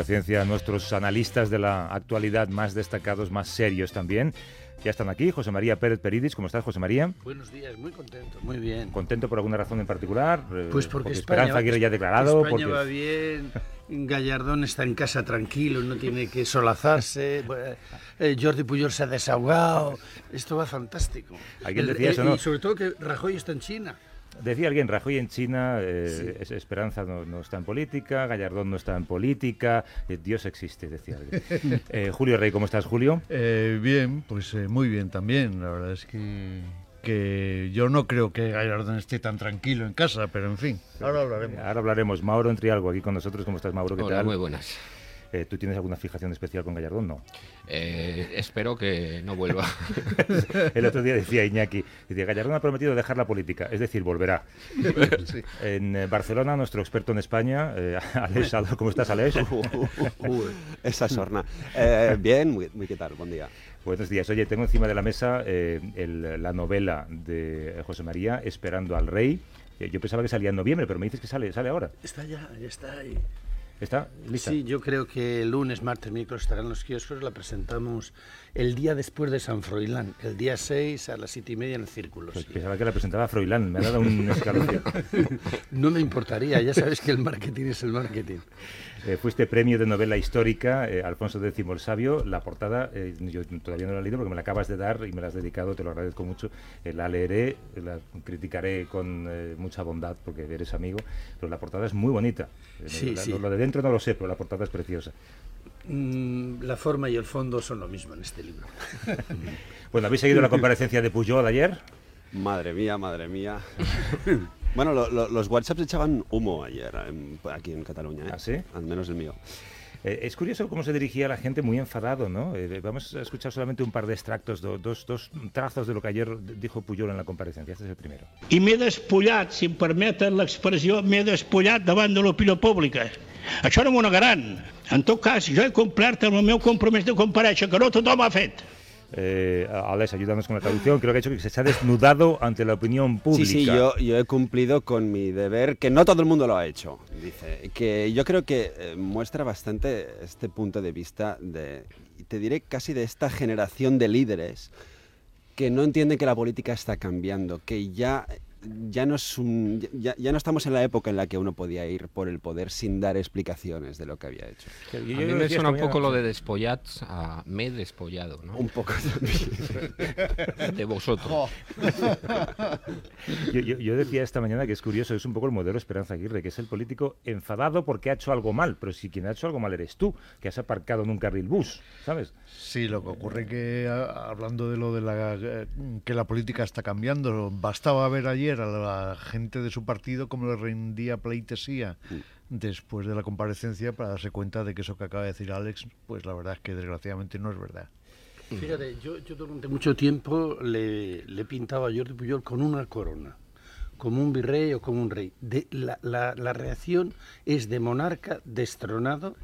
impaciencia a nuestros analistas de la actualidad más destacados, más serios también. Ya están aquí, José María Pérez Peridis. ¿Cómo estás, José María? Buenos días, muy contento, muy bien. ¿Contento por alguna razón en particular? Eh, Pues porque, España, Esperanza Aguirre ya ha declarado. España porque... va bien, Gallardón está en casa tranquilo, no tiene que solazarse, eh, Jordi Puyol se ha desahogado, esto va fantástico. Alguien decía eso, ¿no? Y sobre todo que Rajoy está en China. Decía alguien, Rajoy en China, eh, Sí. Esperanza no, no está en política, Gallardón no está en política, eh, Dios existe, decía alguien. Eh, Julio Rey, ¿cómo estás, Julio? Eh, bien, pues eh, muy bien también. La verdad es que, que yo no creo que Gallardón esté tan tranquilo en casa, pero en fin, ahora hablaremos. Ahora hablaremos. Mauro Entrialgo aquí con nosotros. ¿Cómo estás, Mauro? ¿Qué Hola, tal? muy buenas. Eh, ¿Tú tienes alguna fijación especial con Gallardón? No. Eh, espero que no vuelva. El otro día decía Iñaki, decía, Gallardón ha prometido dejar la política, es decir, volverá. En eh, Barcelona, nuestro experto en España, eh, Salvador, ¿cómo estás, Aleix? Esa sorna. Eh, bien, muy, muy qué tal, buen día. Buenos días. Oye, tengo encima de la mesa eh, el- la novela de José María, Esperando al Rey. Yo pensaba que salía en noviembre, pero me dices que sale, sale ahora. Está ya, ya está ahí. ¿Está? Sí, yo creo que el lunes, martes, miércoles estarán los kioscos, la presentamos el día después de San Froilán, el día 6 a las 7 y media en el Círculo. Pues sí. pensaba que la presentaba Froilán, me ha dado un escalofrío. No me importaría, ya sabes que el marketing es el marketing. Eh, fuiste premio de novela histórica, eh, Alfonso X el Sabio. La portada, eh, yo todavía no la he leído porque me la acabas de dar y me la has dedicado, te lo agradezco mucho. La leeré, la criticaré con mucha bondad porque eres amigo, pero la portada es muy bonita. Sí, la- sí. Lo, lo de dentro no lo sé, pero la portada es preciosa. Mm, la forma y el fondo son lo mismo en este libro. Bueno, ¿habéis seguido la comparecencia de Pujol ayer? Madre mía, madre mía. Bueno, lo- lo- los WhatsApps echaban humo ayer en- aquí en Cataluña, ¿eh? ¿Ah, sí? Al menos el mío. Eh, es curioso cómo se dirigía la gente muy enfadado, ¿no? Eh, vamos a escuchar solamente un par de extractos, do- dos, dos trazos de lo que ayer dijo Pujol en la comparecencia. Este es el primero. i m'he despullat, si em permeten l'expressió, m'he despullat davant de l'opinió pública. Això no m'ho negaran. En tot cas, jo he complert amb el meu compromís de comparèixer, que no tothom ha fet. Eh, Alex, ayúdanos con la traducción. Creo que ha dicho que se ha desnudado ante la opinión pública. Sí, sí, yo, yo he cumplido con mi deber, que no todo el mundo lo ha hecho, dice. Que yo creo que eh, muestra bastante este punto de vista de, te diré casi de esta generación de líderes que no entienden que la política está cambiando, que ya, ya, no, es un, ya, ya no estamos en la época en la que uno podía ir por el poder sin dar explicaciones de lo que había hecho. Yo- A mí me suena un poco lo de despollats a me he despollado, ¿no? Un poco también. De vosotros. Yo, yo- yo decía esta mañana que es curioso, es un poco el modelo Esperanza Aguirre, que es el político enfadado porque ha hecho algo mal, pero si quien ha hecho algo mal eres tú, que has aparcado en un carril bus, ¿sabes? Sí, lo que ocurre que hablando de lo de la eh, que la política está cambiando, bastaba ver ayer a la gente de su partido cómo le rendía pleitesía después de la comparecencia para darse cuenta de que eso que acaba de decir Alex, pues la verdad es que desgraciadamente no es verdad. Fíjate, yo, yo durante mucho tiempo le, le pintaba a Jordi Pujol con una corona, como un virrey o como un rey. De, la, la- la reacción es de monarca destronado,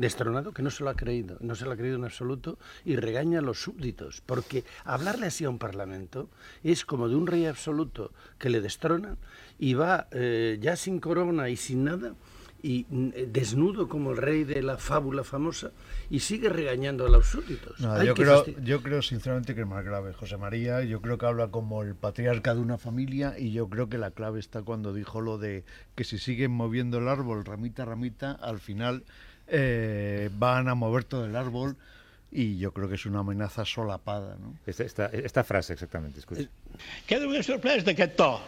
destronado que no se lo ha creído, no se lo ha creído en absoluto y regaña a los súbditos, porque hablarle así a un parlamento es como de un rey absoluto que le destronan y va eh, ya sin corona y sin nada y eh, desnudo como el rey de la fábula famosa y sigue regañando a los súbditos. No, yo, creo, yo creo sinceramente que es más grave José María. Yo creo que habla como el patriarca de una familia y yo creo que la clave está cuando dijo lo de que si siguen moviendo el árbol ramita a ramita, al final eh, van a mover todo el árbol y yo creo que es una amenaza solapada. ¿no? Esta, esta- esta frase exactamente, escucha. Quedo sorprès d'aquest to.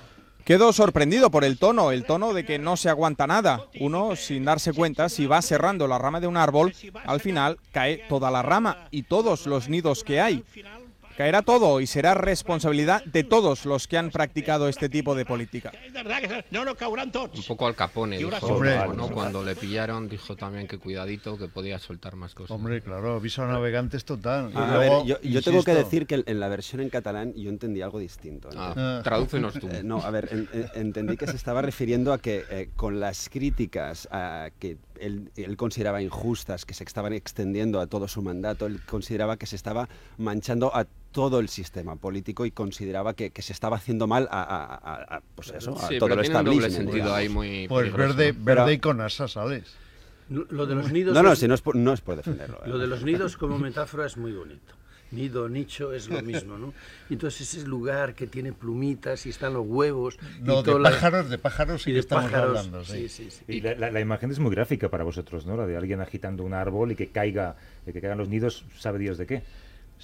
Quedo sorprendido por el tono, el tono de que no se aguanta nada. Uno, sin darse cuenta, si va cerrando la rama de un árbol, al final cae toda la rama y todos los nidos que hay. Caerá todo y será responsabilidad de todos los que han practicado este tipo de política. És verdad que no, no cauran tots. Un poco al Capone, dijo. Hombre. ¿no? Cuando le pillaron, dijo también que cuidadito, que podía soltar más cosas. Hombre, claro, aviso a navegantes total. Y A luego, ver, yo, yo tengo que decir que en la versión en catalán yo entendí algo distinto. ¿no? Ah, Ah. tradúcenos tú. Eh, no, a ver, en- en- entendí que se estaba refiriendo a que eh, con las críticas a que él, él consideraba injustas, que se estaban extendiendo a todo su mandato, él consideraba que se estaba manchando a todo el sistema político y consideraba que, que se estaba haciendo mal a, a- a- a, pues eso, a Sí, todo pero el establishment. sentido ahí muy Pues verde, verde Pero- y con asas, Alex. Lo de los nidos. No, no, es- si no es por, no es por defenderlo. ¿eh? Lo de los nidos como metáfora es muy bonito. Nido, nicho es lo mismo, ¿no? Entonces ese lugar que tiene plumitas y están los huevos. No, y de toda la- pájaros, de pájaros sí y que de estamos pájaros. hablando, sí. sí, sí, sí. Y la, la- la imagen es muy gráfica para vosotros, ¿no? La de alguien agitando un árbol y que caiga, que caigan los nidos, sabe Dios de qué.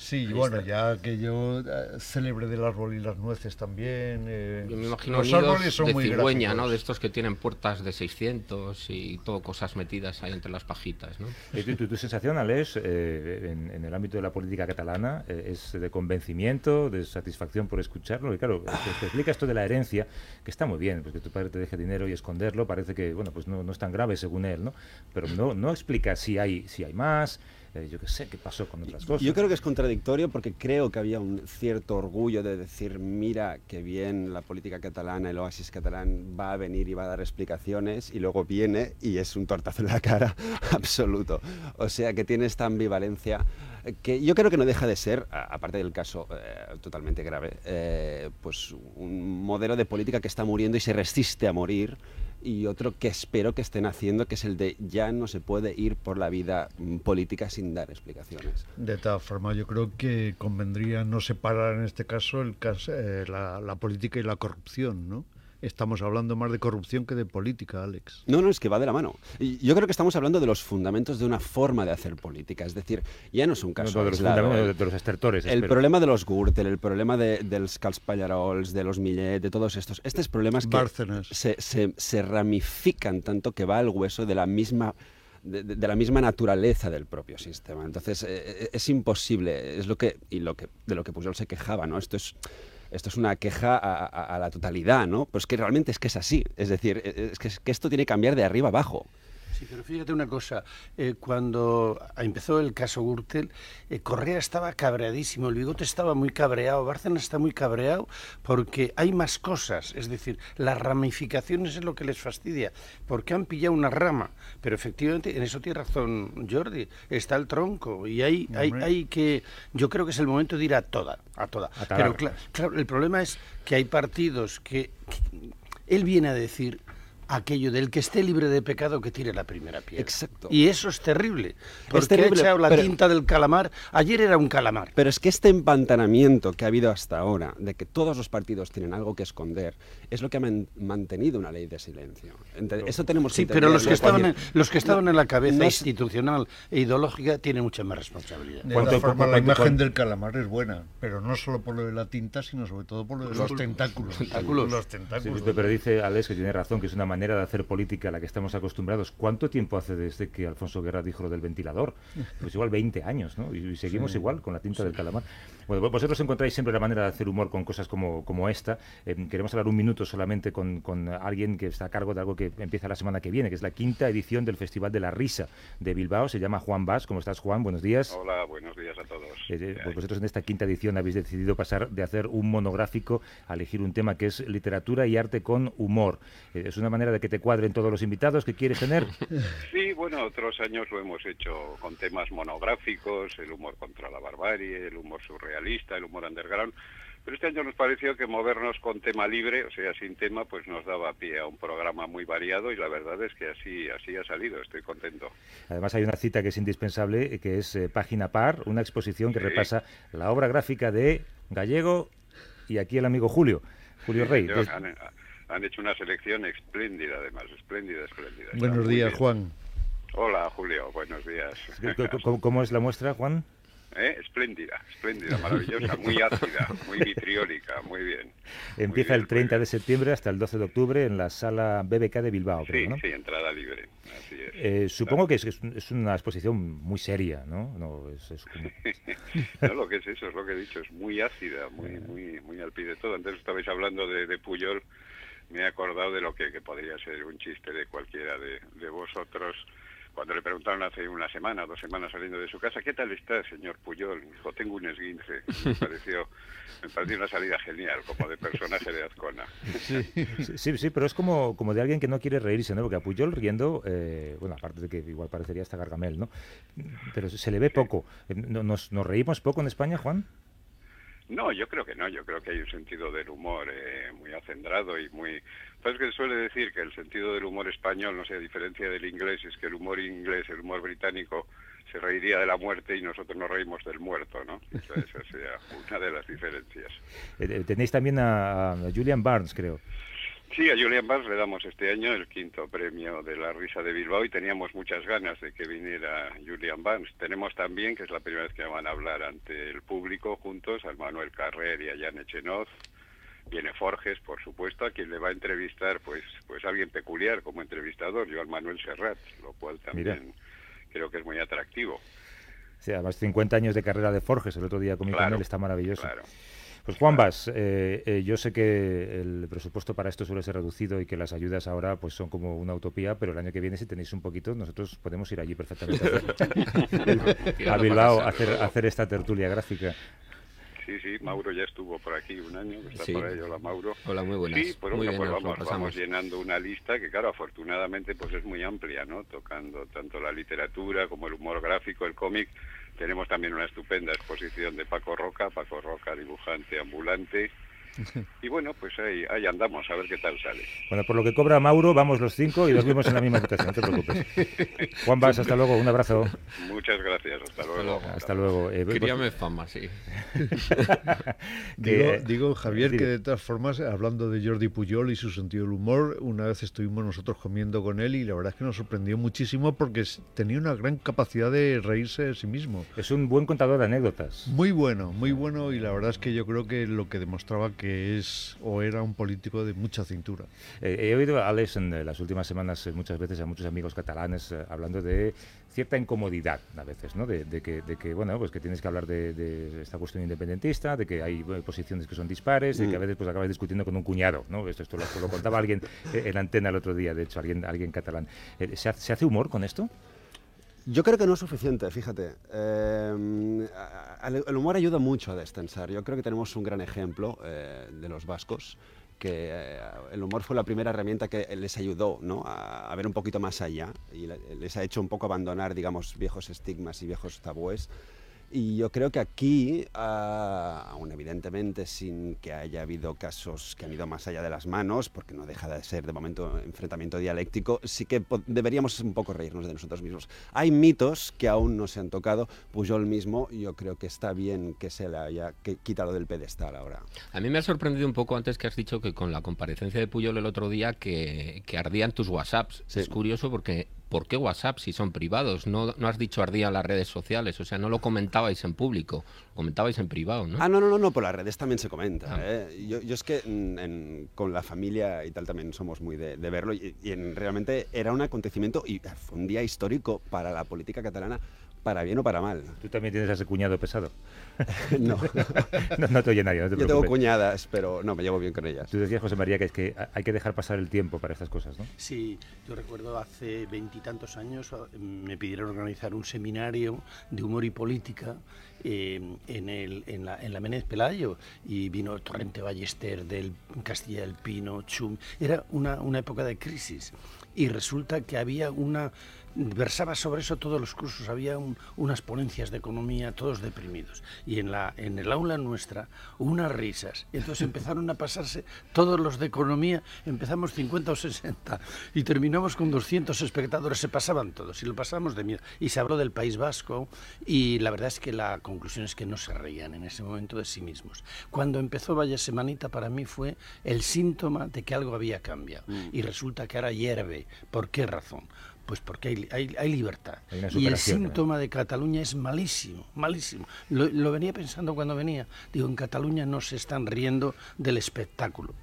Sí, bueno, ya que yo eh, célebre del árbol y las nueces también. eh, Yo me imagino los árboles son de muy cigüeña, ¿no? De estos que tienen puertas de 600 y todo cosas metidas ahí entre las pajitas, ¿no? Eh, tu, tu- tu sensación, Alex, eh, en, en el ámbito de la política catalana, eh, es de convencimiento, de satisfacción por escucharlo. Y claro, te, te explica esto de la herencia, que está muy bien, porque tu padre te deje dinero y esconderlo, parece que, bueno, pues no, no es tan grave según él, ¿no? Pero no, no explica si hay, si hay más, eh, yo qué sé, qué pasó con otras cosas. Yo creo que es contradictorio porque creo que había un cierto orgullo de decir, mira qué bien la política catalana, el oasis catalán va a venir y va a dar explicaciones y luego viene y es un tortazo en la cara absoluto. O sea que tiene esta ambivalencia que yo creo que no deja de ser, aparte del caso eh, totalmente grave, eh, pues un modelo de política que está muriendo y se resiste a morir y otro que espero que estén haciendo, que es el de ya no se puede ir por la vida mm, política sin dar explicaciones. De todas formas, yo creo que convendría no separar en este caso el caso, eh, la, la política y la corrupción, ¿no? Estamos hablando más de corrupción que de política, Alex. No, no, es que va de la mano. Yo creo que estamos hablando de los fundamentos de una forma de hacer política. Es decir, ya no es un caso no, de, los aislado. fundamentos, El- de, de los estertores. El espero. problema de los Gürtel, el problema de, dels Cals Pallarols, de los Millet, de todos estos, estos problemas que se, se- se ramifican tanto que va al hueso de la misma de, de- de la misma naturaleza del propio sistema. Entonces eh, eh, es imposible, es lo que y lo que de lo que Pujol se quejaba, ¿no? Esto es esto es una queja a, a- la totalidad, ¿no? Pues que realmente es que es así. Es decir, eh, es que, es que esto tiene que cambiar de arriba abajo. Sí, pero fíjate una cosa, eh, cuando empezó el caso Gürtel, eh, Correa estaba cabreadísimo, el bigote estaba muy cabreado, Bárcenas está muy cabreado porque hay más cosas, es decir, las ramificaciones es lo que les fastidia, porque han pillado una rama, pero efectivamente, en eso tiene razón Jordi, está el tronco y hay, hay, hay que, yo creo que es el momento de ir a toda, a toda. A. Pero cla- claro, el problema es que hay partidos que, que él viene a decir aquello del que esté libre de pecado que tire la primera piedra. Exacto. Y eso es terrible. Porque terrible, ha echado la pero- tinta del calamar. Ayer era un calamar. Pero es que este empantanamiento que ha habido hasta ahora, de que todos los partidos tienen algo que esconder, es lo que ha man- mantenido una ley de silencio. Eso tenemos que Sí, pero los que estaban en, los que estaban en la cabeza no es- institucional e ideológica tienen mucha más responsabilidad. De ¿Cuánto- todas formas, la imagen del calamar es buena, pero no solo por lo de la tinta, sino sobre todo por lo de los, tentáculos. tentáculos. Los Sí, tentáculos. pero dice Alex que tiene razón, que es una manera de hacer política a la que estamos acostumbrados. ¿Cuánto tiempo hace desde que Alfonso Guerra dijo lo del ventilador? Pues igual 20 años, ¿no? Y, y seguimos igual con la tinta del calamar. Bueno, vos- vosotros encontráis siempre la manera de hacer humor con cosas como, como esta. Eh, queremos hablar un minuto solamente con, con alguien que está a cargo de algo que empieza la semana que viene, que es la quinta edición del Festival de la Risa de Bilbao. Se llama Juan Vaz. ¿Cómo estás, Juan? Buenos días. Hola, buenos días a todos. Eh, eh, ¿Qué pues vosotros en esta quinta edición habéis decidido pasar de hacer un monográfico a elegir un tema que es literatura y arte con humor. Eh, es una manera de que te cuadren todos los invitados que quieres tener. Sí, bueno, otros años lo hemos hecho con temas monográficos, el humor contra la barbarie, el humor surrealista, el humor underground. Pero este año nos pareció que movernos con tema libre, o sea, sin tema, pues nos daba pie a un programa muy variado y la verdad es que así, así ha salido. Estoy contento. Además hay una cita que es indispensable, que es eh, Página Par, una exposición que Sí. repasa la obra gráfica de Gallego y aquí el amigo Julio, Julio Rey. Yo- Des- han, hecho una selección espléndida, además, espléndida, espléndida. Buenos días. Juan. Hola, Julio, buenos días. ¿Cómo, es la muestra, Juan? ¿eh? espléndida, espléndida, maravillosa, muy ácida, muy vitriólica, muy bien. Empieza bien, el 30 de septiembre hasta el 12 de octubre en la sala BBK de Bilbao, Sí, creo, ¿no? sí, entrada libre, así es. Eh, supongo que es, es- es una exposición muy seria, ¿no? no es, es como- No, lo que es eso, es lo que he dicho, es muy ácida, muy muy muy al pie de todo. Antes estabais hablando de, de Puyol, me he acordado de lo que, que podría ser un chiste de cualquiera de, de vosotros. Cuando le preguntaron hace una semana, dos semanas saliendo de su casa, ¿qué tal está, señor Puyol? Dijo, tengo un esguince. Me pareció, me pareció una salida genial, como de personaje de Azcona. Sí, sí, sí, pero es como, como de alguien que no quiere reírse, ¿no? Porque a Puyol riendo, eh, bueno, aparte de que igual parecería hasta Gargamel, ¿no? Pero se le ve poco. Eh, ¿no- ¿Nos, nos reímos poco en España, Juan? No, yo creo que no, yo creo que hay un sentido del humor eh, muy acendrado y muy... Sabes que suele decir que el sentido del humor español, no sé, a diferencia del inglés, es que el humor inglés, el humor británico, se reiría de la muerte y nosotros nos reímos del muerto, ¿no? Esa, esa sea una de las diferencias. Eh, eh, tenéis también a, a Julian Barnes, creo. Sí, a Julian Barnes le damos este año el quinto premio de la risa de Bilbao y teníamos muchas ganas de que viniera Julian Barnes. Tenemos también, que es la primera vez que van a hablar ante el público juntos, al Manuel Carrer y a Jan Echenoz. Viene Forges, por supuesto, a quien le va a entrevistar, pues, pues alguien peculiar como entrevistador, Joan Manuel Serrat, lo cual también creo que es muy atractivo. Sea, además 50 años de carrera de Forges, el otro día con Claro, él, está maravilloso. claro. Pues Juan Bas, eh, eh, yo sé que el presupuesto para esto suele ser reducido y que las ayudas ahora pues son como una utopía, pero el año que viene si tenéis un poquito, nosotros podemos ir allí perfectamente a, hacer- a Bilbao a hacer, a hacer esta tertulia gráfica. Sí, sí, Mauro ya estuvo por aquí un año, está Sí. por ahí, hola Mauro. Hola, muy buenas. Sí, pues, Muy bueno, bien, pues vamos, vamos llenando una lista que, claro, afortunadamente pues es muy amplia, ¿no? Tocando tanto la literatura como el humor gráfico, el cómic. Tenemos también una estupenda exposición de Paco Roca, Paco Roca, dibujante ambulante. Y bueno, pues ahí, ahí andamos, a ver qué tal sale. Bueno, por lo que cobra Mauro, vamos los cinco y dormimos en la misma habitación, no te preocupes. Juan Bas, hasta luego, un abrazo. Muchas gracias, hasta luego. Hasta luego. Eh, Queríame fama, sí. Digo, que- digo, Javier, que de todas formas, hablando de Jordi Puyol y su sentido del humor, una vez estuvimos nosotros comiendo con él y la verdad es que nos sorprendió muchísimo porque tenía una gran capacidad de reírse de sí mismo. Es un buen contador de anécdotas. Muy bueno, muy bueno y la verdad es que yo creo que lo que demostraba que es o era un político de mucha cintura. Eh, he oído a Alex en eh, las últimas semanas eh, muchas veces a muchos amigos catalanes eh, hablando de cierta incomodidad a veces, ¿no? De, de que, de que, bueno, pues que tienes que hablar de, de esta cuestión independentista, de que hay posiciones que son dispares, de que a veces pues acabas discutiendo con un cuñado, ¿no? Esto, esto lo, lo contaba alguien en antena el otro día, de hecho, alguien, alguien catalán. Eh, ¿se, ha- ¿Se hace humor con esto? Yo creo que no es suficiente, fíjate. Eh, el humor ayuda mucho a destensar. Yo creo que tenemos un gran ejemplo eh, de los vascos, que eh, el humor fue la primera herramienta que les ayudó ¿no? a, a ver un poquito más allá y le- les ha hecho un poco abandonar, digamos, viejos estigmas y viejos tabúes. Y yo creo que aquí, ah, aún evidentemente sin que haya habido casos que han ido más allá de las manos, porque no deja de ser de momento enfrentamiento dialéctico, sí que deberíamos un poco reírnos de nosotros mismos. Hay mitos que aún no se han tocado. Pujol mismo, yo creo que está bien que se le haya que quitado del pedestal ahora. A mí me ha sorprendido un poco antes que has dicho que con la comparecencia de Puyol el otro día que, que ardían tus WhatsApps. Sí. Es curioso porque ¿por qué WhatsApp si son privados? No, no has dicho ardían las redes sociales, o sea, no lo comentabais en público, comentabais en privado, ¿no? Ah, no, no, no, no, por las redes también se comenta. Ah. ¿eh? Yo, yo es que mm, en- con la familia y tal también somos muy de, de verlo y, y en- realmente era un acontecimiento y fue un día histórico para la política catalana, para bien o para mal. Tú también tienes a ese cuñado pesado. No, No, no te oye nadie, no te yo tengo cuñadas, pero no, me llevo bien con ellas. Tú decías, José María, que es que hay que dejar pasar el tiempo para estas cosas, ¿no? Sí, yo recuerdo hace veintitantos años ah, me pidieron organizar un seminario de humor y política eh, en, el, en, la, en la Menéz Pelayo y vino Torrente Ballester del Castilla del Pino, Chum. Era una, una época de crisis y resulta que había una versaba sobre eso todos los cursos, había un- unas ponencias de economía, todos deprimidos. Y en, la, en el aula nuestra, unas risas. Entonces empezaron a pasarse todos los de economía, empezamos 50 o 60 y terminamos con 200 espectadores, se pasaban todos y lo pasamos de miedo. Y se habló del País Vasco y la verdad es que la conclusión es que no se reían en ese momento de sí mismos. Cuando empezó Vaya Semanita para mí fue el síntoma de que algo había cambiado. Y resulta que ahora hierve. ¿Por qué razón? Pues porque hay, hay, hay libertad. Hay y el superación, ¿eh? síntoma de Cataluña es malísimo, malísimo. Lo, lo venía pensando cuando venía. Digo, en Cataluña no se están riendo del espectáculo.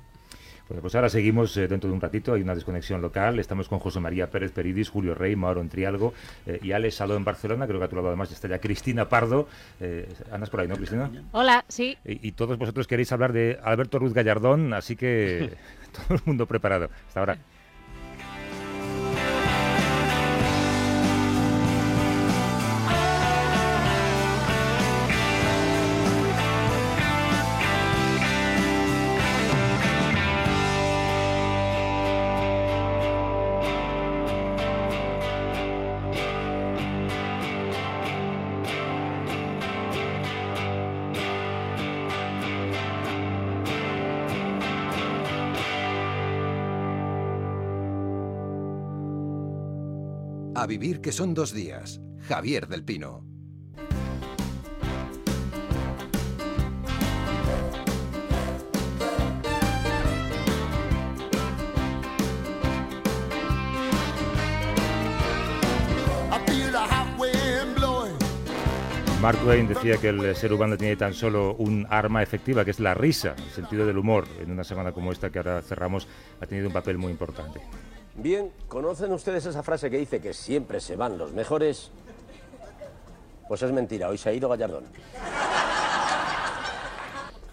Bueno, pues ahora seguimos eh, dentro de un ratito, hay una desconexión local, estamos con José María Pérez Peridis, Julio Rey, Mauro en Trialgo eh, y Alex Saló en Barcelona, creo que a tu lado además está ya Cristina Pardo, eh, andas por ahí, ¿no Cristina? Hola, sí. Y, y todos vosotros queréis hablar de Alberto Ruiz Gallardón, así que todo el mundo preparado. Hasta ahora. Vivir que son dos días. Javier del Pino. Mark Twain decía que el ser humano tiene tan solo un arma efectiva, que es la risa, el sentido del humor. En una semana como esta que ahora cerramos, ha tenido un papel muy importante. Bien, ¿conocen ustedes esa frase que dice que siempre se van los mejores? Pues es mentira, hoy se ha ido Gallardón.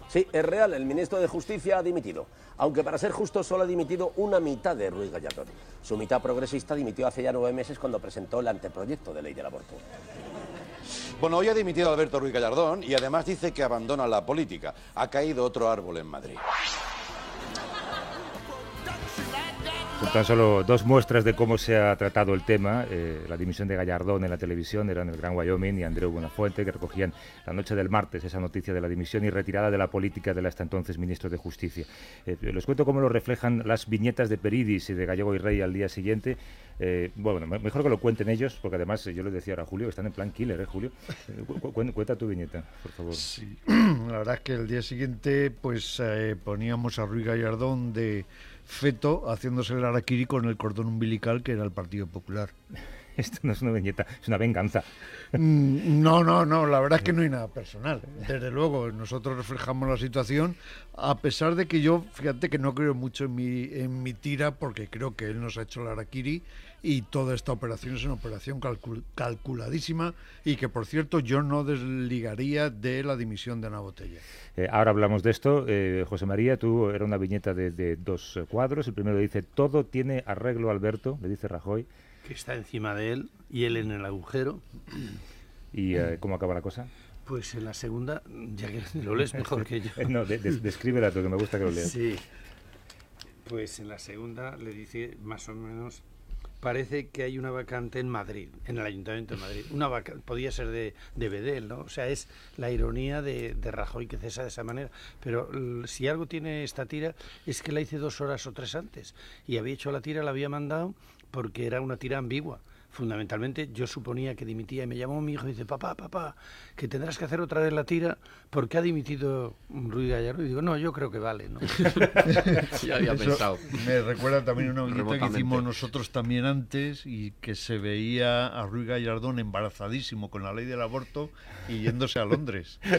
Sí, es real, el ministro de Justicia ha dimitido. Aunque para ser justo solo ha dimitido una mitad de Ruiz Gallardón. Su mitad progresista dimitió hace ya nueve meses cuando presentó el anteproyecto de ley del aborto. Bueno, hoy ha dimitido Alberto Ruiz Gallardón y además dice que abandona la política. Ha caído otro árbol en Madrid. Tan solo dos muestras de cómo se ha tratado el tema. Eh, la dimisión de Gallardón en la televisión era en el Gran Wyoming y Andreu Buenafuente, que recogían la noche del martes esa noticia de la dimisión y retirada de la política del hasta entonces ministro de Justicia. Eh, les cuento cómo lo reflejan las viñetas de Peridis y de Gallego y Rey al día siguiente. Eh, bueno, me- mejor que lo cuenten ellos, porque además eh, yo les decía ahora a Julio que están en plan killer, ¿eh, Julio? Eh, cu- cu- cuenta tu viñeta, por favor. Sí, la verdad es que el día siguiente pues eh, poníamos a Ruiz Gallardón de feto haciéndose el araquiri con el cordón umbilical que era el Partido Popular. Esto no es una viñeta, es una venganza. Mm, No, no, no, la verdad es que no hay nada personal. Desde luego, nosotros reflejamos la situación, a pesar de que yo, fíjate que no creo mucho en mi, en mi tira, porque creo que él nos ha hecho el araquiri y toda esta operación es una operación calcul- calculadísima y que, por cierto, yo no desligaría de la dimisión de Ana Botella. Eh, ahora hablamos de esto. Eh, José María, tú era una viñeta de, de dos cuadros. El primero dice, todo tiene arreglo, Alberto, le dice Rajoy. Que está encima de él y él en el agujero. ¿Y eh, cómo acaba la cosa? Pues en la segunda, ya que lo lees mejor que yo. no, de- de- descríbela tú, que me gusta que lo leas. Sí. Pues en la segunda le dice más o menos, parece que hay una vacante en Madrid, en el Ayuntamiento de Madrid. Una vaca podía ser de, de Bedel, ¿no? O sea, es la ironía de, de Rajoy que cesa de esa manera. Pero si algo tiene esta tira es que la hice dos horas o tres antes. Y había hecho la tira, la había mandado porque era una tira ambigua. Fundamentalmente yo suponía que dimitía y me llamó mi hijo y dice, papá, papá, que tendrás que hacer otra vez la tira porque ha dimitido Ruiz Gallardo. Y digo, no, yo creo que vale, ¿no? Eso Me recuerda también una viñeta que hicimos nosotros también antes y que se veía a Ruiz Gallardón embarazadísimo con la ley del aborto y yéndose a Londres.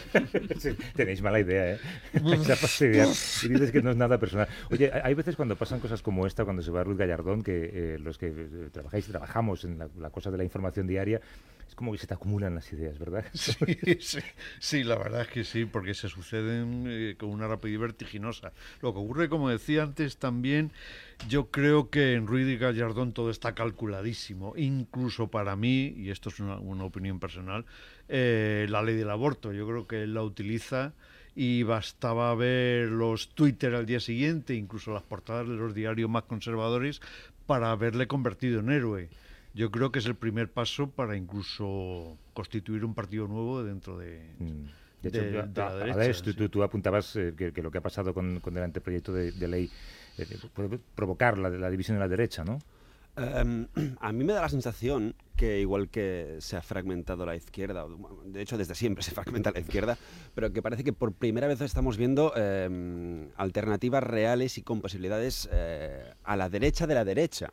Sí, tenéis mala idea, ¿eh? Y dices que no es nada personal. Oye, hay- veces cuando pasan cosas como esta, cuando se va Ruiz Gallardón, que eh, los que eh, trabajáis y trabajamos en la, la cosa de la información diaria, es como que se te acumulan las ideas, ¿verdad? Sí, sí, sí, la verdad es que sí, porque se suceden eh, con una rapidez vertiginosa. Lo que ocurre, como decía antes, también yo creo que en Ruiz Gallardón todo está calculadísimo, incluso para mí, y esto es una, una opinión personal, eh, la ley del aborto. Yo creo que él la utiliza y bastaba ver los Twitter al día siguiente, incluso las portadas de los diarios más conservadores, para haberle convertido en héroe. Yo creo que es el primer paso para incluso constituir un partido nuevo dentro de, Mm. De hecho, de- de la a- derecha. Alex, tú, sí. tú- tú apuntabas eh, que, que lo que ha pasado con, con el anteproyecto de, de ley eh, puede provocar la, la división en la derecha, ¿no? Em, a mí me da la sensación que igual que se ha fragmentado la izquierda, de hecho desde siempre se fragmenta la izquierda, pero que parece que por primera vez estamos viendo em, alternativas reales y con posibilidades eh, a la derecha de la derecha.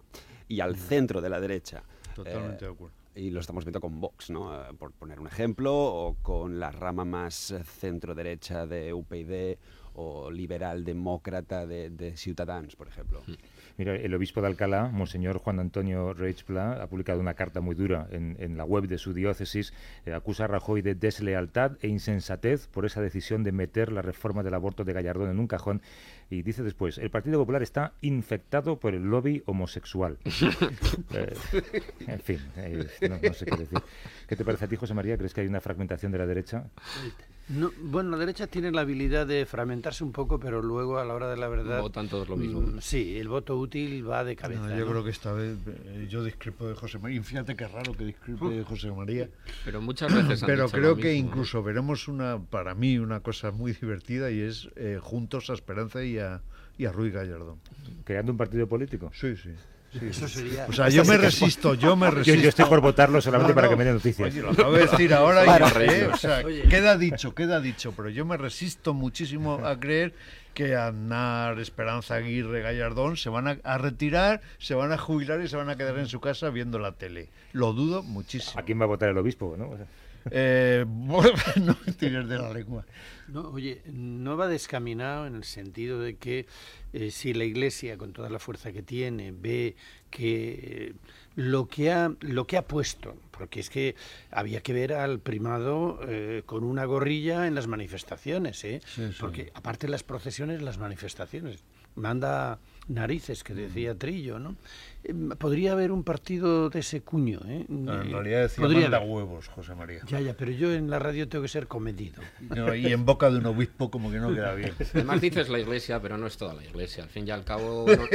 Y al centro de la derecha. Totalmente Eh, de acuerdo. y lo estamos viendo con Vox, ¿no? Eh, por poner un ejemplo, o con la rama más centro-derecha de UPyD o liberal demócrata de, de Ciutadans, por ejemplo. Mira, el obispo de Alcalá, Monseñor Juan Antonio Reichpla, ha publicado una carta muy dura en, en la web de su diócesis. eh, acusa a Rajoy de deslealtad e insensatez por esa decisión de meter la reforma del aborto de Gallardón en un cajón. Y dice después, el Partido Popular está infectado por el lobby homosexual. Eh, en fin, eh, no, no sé qué decir. ¿Qué te parece a ti, José María? ¿Crees que hay una fragmentación de la derecha? No, bueno, la derecha tiene la habilidad de fragmentarse un poco, pero luego a la hora de la verdad... Votan todos lo mismo. mm, Sí, el voto útil va de cabeza. No, yo ¿no? creo que esta vez eh, yo discrepo de José María. Y fíjate qué raro que discrepe de José María. Pero muchas veces han Pero dicho creo lo que mismo. incluso veremos una, para mí, una cosa muy divertida y es eh, juntos a Esperanza y a, y a Ruiz Gallardón. ¿Creando un partido político? Sí, sí. sí, Eso sería- O sea, yo me resisto, yo me resisto. yo estoy por votarlo solamente No, para que me den noticias. Oye, lo acabo de decir ahora y Para reírnos. o sea, Oye. queda dicho, queda dicho, pero yo me resisto muchísimo a creer que Aznar, Esperanza Aguirre, Gallardón se van a, a retirar, se van a jubilar y se van a quedar en su casa viendo la tele. Lo dudo muchísimo. ¿A quién va a votar el obispo? ¿no? O sea, Eh, no de la lengua. No, oye, no va descaminado en el sentido de que eh, si la Iglesia, con toda la fuerza que tiene, ve que eh, lo que ha lo que ha puesto, porque es que había que ver al primado eh, con una gorrilla en las manifestaciones, ¿eh? Sí, sí. porque aparte de las procesiones, las manifestaciones manda narices que decía Trillo, ¿no? Eh, podría haber un partido de ese cuño, ¿eh? No, en Eh, realidad decía podría manda haber. huevos, José María. Ya, ya, pero yo en la radio tengo que ser comedido. No, y en boca de un obispo como que no queda bien. Además dices la iglesia, pero no es toda la iglesia. Al fin y al cabo, no, no-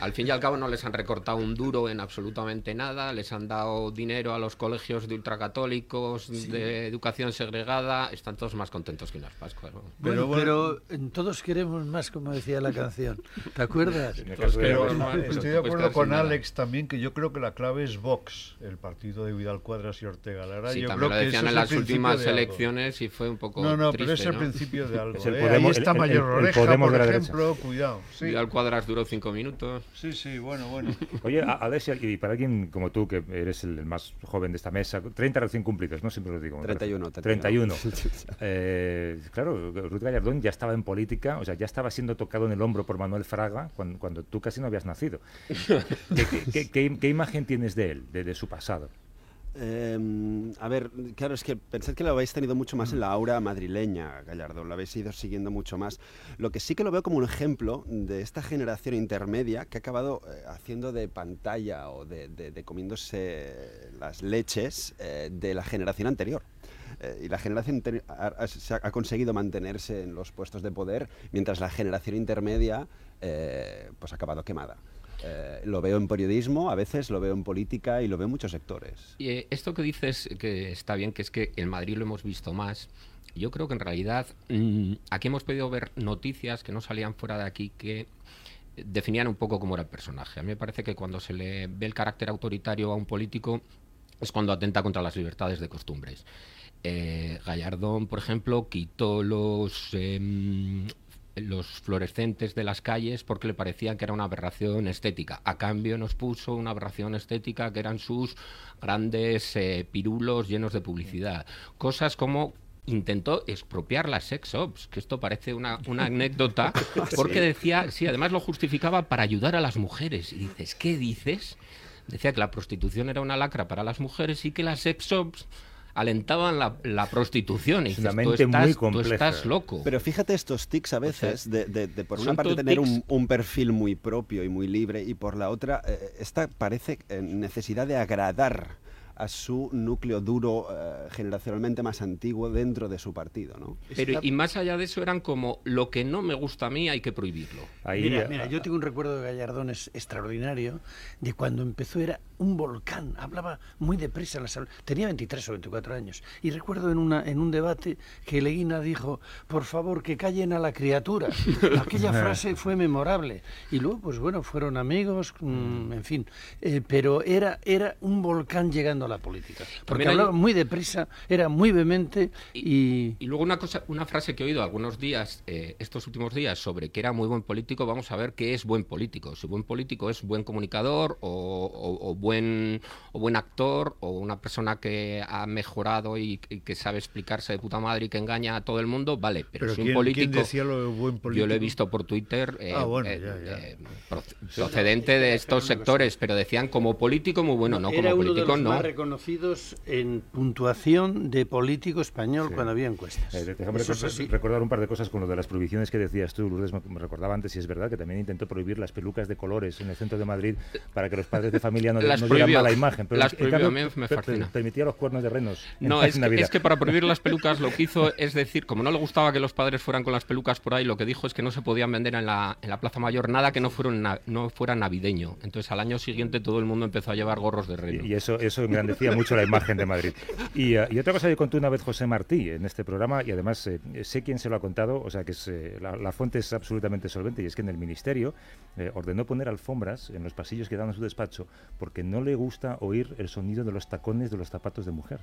al fin y al cabo no les han recortado un duro en absolutamente nada. Les han dado dinero a los colegios de ultracatólicos, de educación segregada. Están todos más contentos que unas Pascuas. Bueno, pero, en todos queremos más, como decía la canción. ¿Te acuerdas? Todos Pero queremos más, pero estoy de acuerdo con. Alex también, que yo creo que la clave es Vox, el partido de Vidal Cuadras y Ortega Lara. Sí, yo también creo lo que decían en es el las principio últimas de algo. elecciones y fue un poco No, no, triste, pero es el ¿no? principio de algo. Es el ¿eh? Podemos- Ahí está el- Mayor el Oreja, Podemos por de la ejemplo, cuidado. Sí. Vidal Cuadras duró cinco minutos. sí, sí, bueno, bueno. Oye, a- Alex, y para alguien como tú, que eres el más joven de esta mesa, 30 recién cumplidos, ¿no? Siempre lo digo. me parece. 31, 31. Eh, claro, Ruth Gallardón ya estaba en política, o sea, ya estaba siendo tocado en el hombro por Manuel Fraga cuando, cuando tú casi no habías nacido. ¿Qué, qué- qué- qué- imagen tienes de él, de, de su pasado? Eh, a ver, claro, es que pensad que lo habéis tenido mucho más en la aura madrileña, Gallardo, lo habéis ido siguiendo mucho más. Lo que sí que lo veo como un ejemplo de esta generación intermedia que ha acabado eh, haciendo de pantalla o de, de- de comiéndose las leches eh, de la generación anterior. Eh, y la generación ha, ha- ha conseguido mantenerse en los puestos de poder, mientras la generación intermedia eh, pues ha acabado quemada. Eh, lo veo en periodismo, a veces lo veo en política y lo veo en muchos sectores. Y eh, esto que dices que está bien, que es que en Madrid lo hemos visto más. Yo creo que en realidad mm, aquí hemos podido ver noticias que no salían fuera de aquí que definían un poco cómo era el personaje. A mí me parece que cuando se le ve el carácter autoritario a un político es cuando atenta contra las libertades de costumbres. Eh, Gallardón, por ejemplo, quitó los em, los fluorescentes de las calles porque le parecían que era una aberración estética. A cambio nos puso una aberración estética que eran sus grandes eh, pirulos llenos de publicidad. Cosas como intentó expropiar las sex shops, que esto parece una, una anécdota, porque decía, sí, además lo justificaba para ayudar a las mujeres. Y dices, ¿qué dices? Decía que la prostitución era una lacra para las mujeres y que las sex shops alentaban la, la prostitución. Y Es una tú muy estás- tú estás loco. Pero fíjate estos tics a veces, de, de- de por una parte tener un perfil muy propio y muy libre y por la otra eh, esta parece eh, necesidad de agradar a su núcleo duro eh, generacionalmente más antiguo dentro de su partido, ¿no? Pero y más allá de eso eran como lo que no me gusta a mí hay que prohibirlo. mira, mira, yo tengo un recuerdo de Gallardón es- extraordinario de cuando empezó era un volcán, hablaba muy deprisa en la sala, tenía 23 o 24 años y recuerdo en una en un debate que Leguina dijo, por favor que callen a la criatura. Aquella frase fue memorable y luego pues bueno fueron amigos, mm, en fin, eh, pero era era un volcán llegando a la política. Porque También hay- hablaba muy deprisa, era muy vehemente y... Y luego una cosa, una frase que he oído algunos días, eh, estos últimos días, sobre que era muy buen político, vamos a ver qué es buen político. Si buen político es buen comunicador o, o- o buen o buen actor o una persona que ha mejorado y, y que sabe explicarse de puta madre y que engaña a todo el mundo, vale. Pero, Pero si un ¿quién- político, quién decía lo de buen yo lo he político? visto por Twitter, eh, Ah, bueno, eh, ya, ya. eh, proce- procedente de estos sectores, pero decían como político muy bueno, no como político no. Reconocidos en puntuación de político español cuando había encuestas. Eh, déjame Eso es recordar, un par de cosas con lo de las prohibiciones que decías tú, Lourdes, me, me recordaba antes, y es verdad que también intentó prohibir las pelucas de colores en el centro de Madrid para que los padres de familia no, Las no dieran mala imagen. Las en prohibió, cambio, a mí me fascina. permitía los cuernos de renos. en No, la es que, Navidad. es que para prohibir las pelucas lo que hizo es decir, como no le gustaba que los padres fueran con las pelucas por ahí, lo que dijo es que no se podían vender en la, en la Plaza Mayor nada que no fuera, na- no fuera navideño. Entonces al año siguiente todo el mundo empezó a llevar gorros de reno. Y eso, eso engrandecía mucho la imagen de Madrid. Y, eh, y otra cosa que contó una vez José Martí en este programa, y además eh, sé quién se lo ha contado, o sea que es, eh, la, la fuente es absolutamente solvente, y es que en el Ministerio eh, ordenó poner alfombras en los pasillos que dan a su despacho porque no le gusta oír el sonido de los tacones de los zapatos de mujer.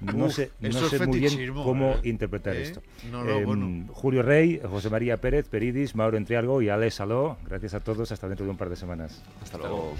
No Uf, sé, no sé muy bien cómo ¿eh? interpretar ¿Eh? esto. No, no, Em, bueno. Julio Rey, José María Pérez, Peridis, Mauro Entrialgo y Alex Saló, gracias a todos, hasta dentro de un par de semanas. Hasta luego.